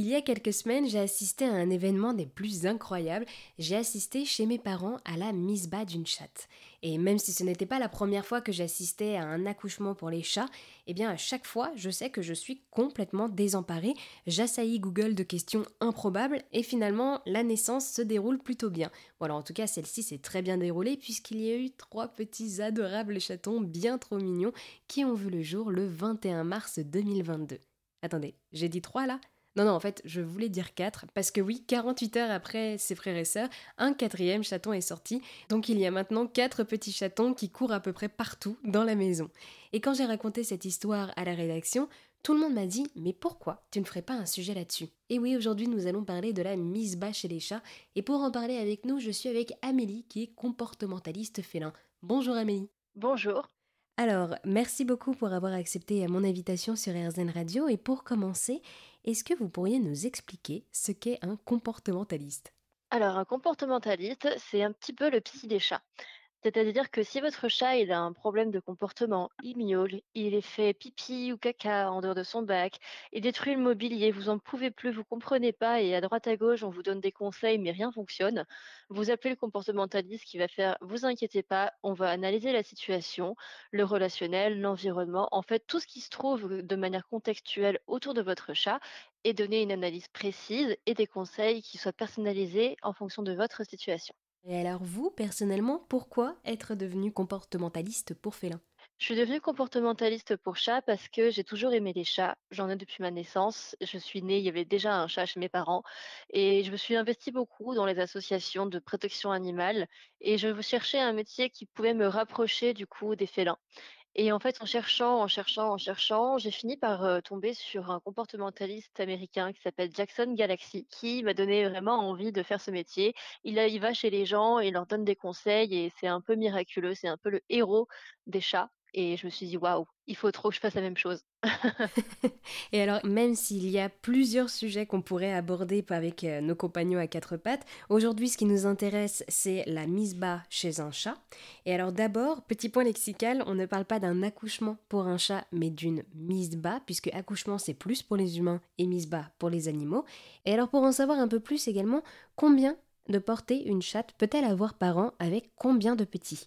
Il y a quelques semaines, j'ai assisté à un événement des plus incroyables. J'ai assisté chez mes parents à la mise bas d'une chatte. Et même si ce n'était pas la première fois que j'assistais à un accouchement pour les chats, eh bien à chaque fois, je sais que je suis complètement désemparée. J'assaillis Google de questions improbables et finalement, la naissance se déroule plutôt bien. Voilà, en tout cas, celle-ci s'est très bien déroulée puisqu'il y a eu trois petits adorables chatons bien trop mignons qui ont vu le jour le 21 mars 2022. Attendez, j'ai dit trois là? Non, non, en fait, je voulais dire 4, parce que oui, 48 heures après ses frères et sœurs, un quatrième chaton est sorti, donc il y a maintenant 4 petits chatons qui courent à peu près partout dans la maison. Et quand j'ai raconté cette histoire à la rédaction, tout le monde m'a dit Mais pourquoi tu ne ferais pas un sujet là-dessus? Et oui, aujourd'hui nous allons parler de la mise bas chez les chats, et pour en parler avec nous, je suis avec Amélie qui est comportementaliste félin. Bonjour Amélie. Bonjour. Alors, merci beaucoup pour avoir accepté mon invitation sur RZN Radio. Et pour commencer, est-ce que vous pourriez nous expliquer ce qu'est un comportementaliste? Alors, un comportementaliste, c'est un petit peu le psy des chats. C'est-à-dire que si votre chat a un problème de comportement, il miaule, il est fait pipi ou caca en dehors de son bac, il détruit le mobilier, vous en pouvez plus, vous comprenez pas et à droite à gauche on vous donne des conseils mais rien fonctionne, vous appelez le comportementaliste qui va faire vous inquiétez pas, on va analyser la situation, le relationnel, l'environnement, en fait tout ce qui se trouve de manière contextuelle autour de votre chat et donner une analyse précise et des conseils qui soient personnalisés en fonction de votre situation. Et alors vous, personnellement, pourquoi être devenu comportementaliste pour félin? Je suis devenue comportementaliste pour chat parce que j'ai toujours aimé les chats. J'en ai depuis ma naissance. Je suis née, il y avait déjà un chat chez mes parents. Et je me suis investie beaucoup dans les associations de protection animale. Et je cherchais un métier qui pouvait me rapprocher du coup des félins. Et en fait, en cherchant, en cherchant, en cherchant, j'ai fini par tomber sur un comportementaliste américain qui s'appelle Jackson Galaxy, qui m'a donné vraiment envie de faire ce métier. Il, il va chez les gens, il leur donne des conseils et c'est un peu miraculeux. C'est un peu le héros des chats. Et je me suis dit, waouh, il faut trop que je fasse la même chose. et alors, même s'il y a plusieurs sujets qu'on pourrait aborder avec euh, nos compagnons à quatre pattes, aujourd'hui, ce qui nous intéresse, c'est la mise bas chez un chat. Et alors, d'abord, petit point lexical, on ne parle pas d'un accouchement pour un chat, mais d'une mise bas, puisque accouchement, c'est plus pour les humains et mise bas pour les animaux. Et alors, pour en savoir un peu plus également, combien de portées une chatte peut-elle avoir par an avec combien de petits?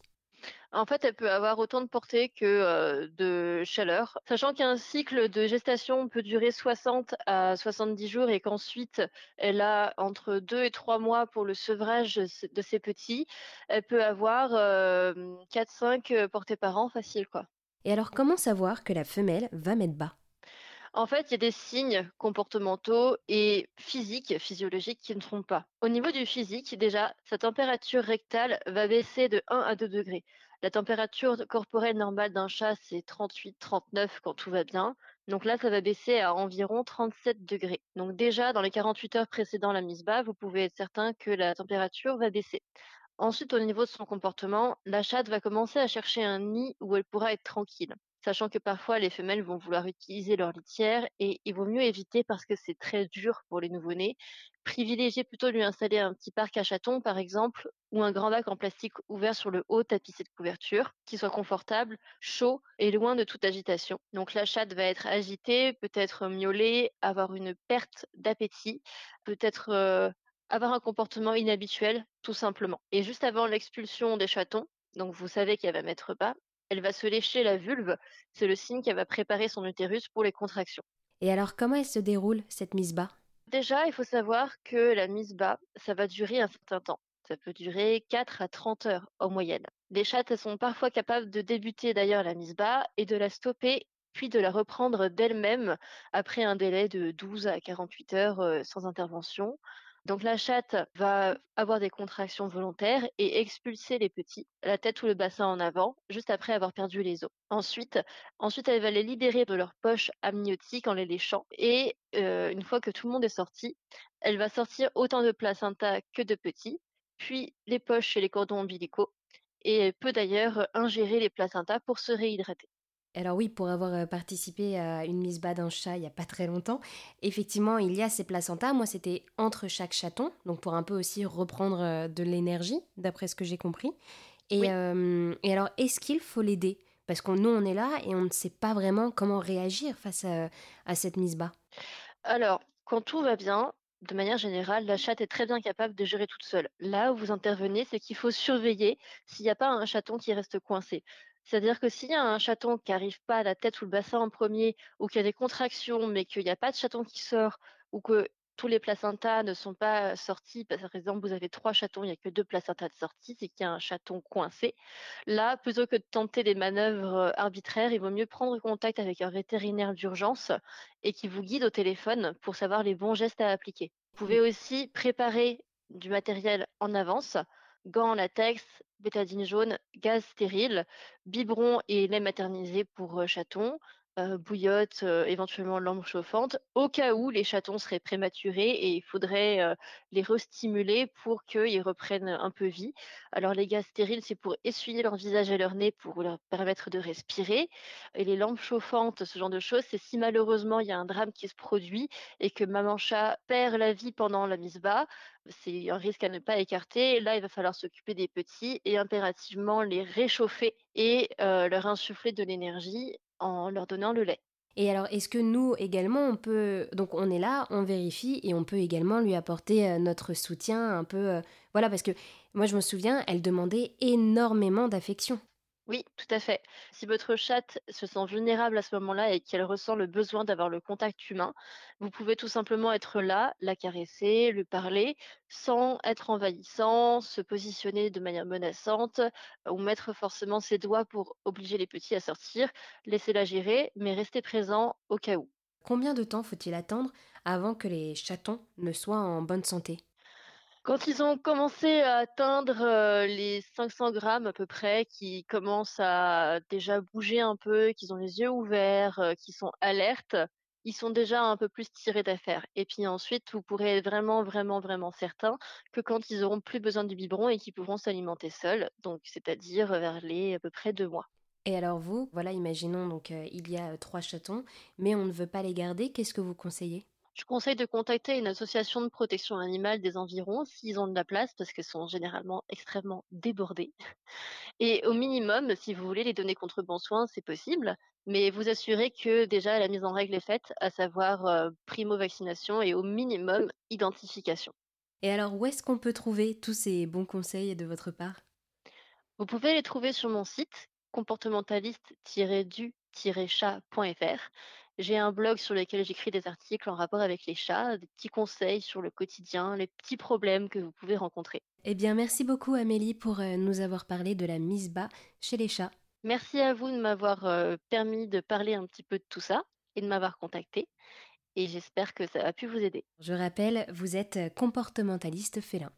En fait, elle peut avoir autant de portée que de chaleur, sachant qu'un cycle de gestation peut durer 60 à 70 jours et qu'ensuite elle a entre 2 et 3 mois pour le sevrage de ses petits. Elle peut avoir 4-5 euh, portées par an facile quoi. Et alors comment savoir que la femelle va mettre bas? En fait, il y a des signes comportementaux et physiques, physiologiques qui ne trompent pas. Au niveau du physique, déjà, sa température rectale va baisser de 1 à 2 degrés. La température corporelle normale d'un chat, c'est 38-39 quand tout va bien. Donc là, ça va baisser à environ 37 degrés. Donc déjà, dans les 48 heures précédant la mise bas, vous pouvez être certain que la température va baisser. Ensuite, au niveau de son comportement, la chatte va commencer à chercher un nid où elle pourra être tranquille sachant que parfois les femelles vont vouloir utiliser leur litière et il vaut mieux éviter parce que c'est très dur pour les nouveau-nés. Privilégier plutôt de lui installer un petit parc à chatons par exemple ou un grand bac en plastique ouvert sur le haut tapissé de couverture qui soit confortable, chaud et loin de toute agitation. Donc la chatte va être agitée, peut-être miauler, avoir une perte d'appétit, peut-être euh, avoir un comportement inhabituel tout simplement. Et juste avant l'expulsion des chatons, donc vous savez qu'elle va mettre bas, elle va se lécher la vulve. C'est le signe qu'elle va préparer son utérus pour les contractions. Et alors, comment elle se déroule, cette mise bas? Déjà, il faut savoir que la mise bas, ça va durer un certain temps. Ça peut durer 4 à 30 heures en moyenne. Les chattes sont parfois capables de débuter d'ailleurs la mise bas et de la stopper puis de la reprendre d'elle-même après un délai de 12 à 48 heures euh, sans intervention. Donc la chatte va avoir des contractions volontaires et expulser les petits, la tête ou le bassin en avant, juste après avoir perdu les os. Ensuite, elle va les libérer de leur poche amniotique en les léchant. Et euh, une fois que tout le monde est sorti, elle va sortir autant de placenta que de petits, puis les poches et les cordons ombilicaux. Et elle peut d'ailleurs ingérer les placentas pour se réhydrater. Alors oui, pour avoir euh, participé à une mise bas d'un chat il n'y a pas très longtemps, effectivement, il y a ces placentas. Moi, c'était entre chaque chaton, donc pour un peu aussi reprendre euh, de l'énergie, d'après ce que j'ai compris. Et, euh, et alors, est-ce qu'il faut l'aider? Parce que nous, on est là et on ne sait pas vraiment comment réagir face à, à cette mise bas. Alors, Quand tout va bien, de manière générale, la chatte est très bien capable de gérer toute seule. Là où vous intervenez, c'est qu'il faut surveiller s'il n'y a pas un chaton qui reste coincé. C'est-à-dire que s'il y a un chaton qui n'arrive pas à la tête ou le bassin en premier, ou qu'il y a des contractions, mais qu'il n'y a pas de chaton qui sort, ou que tous les placentas ne sont pas sortis, par exemple, vous avez trois chatons, il n'y a que deux placentas de sortie, c'est qu'il y a un chaton coincé. Là, plutôt que de tenter des manœuvres euh, arbitraires, il vaut mieux prendre contact avec un vétérinaire d'urgence et qui vous guide au téléphone pour savoir les bons gestes à appliquer. Vous pouvez aussi préparer du matériel en avance, gants en latex, bétadine jaune, gaz stérile, biberon et lait maternisé pour chatons, bouillotte, éventuellement lampe chauffante, au cas où les chatons seraient prématurés et il faudrait, les restimuler pour qu'ils reprennent un peu vie. Alors les gaz stériles, c'est pour essuyer leur visage et leur nez pour leur permettre de respirer et les lampes chauffantes, ce genre de choses, c'est si malheureusement il y a un drame qui se produit et que maman chat perd la vie pendant la mise bas, c'est un risque à ne pas écarter. Là, il va falloir s'occuper des petits et impérativement les réchauffer et heu, leur insuffler de l'énergie en leur donnant le lait. Et alors, est-ce que nous également, on peut... Donc on est là, on vérifie et on peut également lui apporter euh, notre soutien un peu... euh, Voilà, parce que moi je me souviens, elle demandait énormément d'affection. Oui, tout à fait. Si votre chatte se sent vulnérable à ce moment-là et qu'elle ressent le besoin d'avoir le contact humain, vous pouvez tout simplement être là, la caresser, lui parler, sans être envahissant, se positionner de manière menaçante ou mettre forcément ses doigts pour obliger les petits à sortir. Laissez-la gérer, mais restez présent au cas où. Combien de temps faut-il attendre avant que les chatons ne soient en bonne santé? Quand ils ont commencé à atteindre, les 500 grammes à peu près, qu'ils commencent à déjà bouger un peu, qu'ils ont les yeux ouverts, qu'ils sont alertes, ils sont déjà un peu plus tirés d'affaire et puis ensuite, vous pourrez être vraiment, vraiment, vraiment certain que quand ils auront plus besoin du biberon et qu'ils pourront s'alimenter seuls, donc c'est-à-dire vers les à peu près 2 mois. Et alors vous, voilà, imaginons donc il y a trois chatons, mais on ne veut pas les garder, qu'est-ce que vous conseillez? Je conseille de contacter une association de protection animale des environs s'ils ont de la place parce qu'ils sont généralement extrêmement débordés. Et au minimum, si vous voulez les donner contre bon soin, c'est possible, mais vous assurez que déjà la mise en règle est faite, à savoir, heu, primo-vaccination et au minimum identification. Et alors où est-ce qu'on peut trouver tous ces bons conseils de votre part? Vous pouvez les trouver sur mon site comportementaliste-du-chat.fr. J'ai un blog sur lequel j'écris des articles en rapport avec les chats, des petits conseils sur le quotidien, les petits problèmes que vous pouvez rencontrer. Eh bien merci beaucoup Amélie pour euh, nous avoir parlé de la mise bas chez les chats. Merci à vous de m'avoir, heu, permis de parler un petit peu de tout ça et de m'avoir contactée et j'espère que ça a pu vous aider. Je rappelle, vous êtes comportementaliste félin.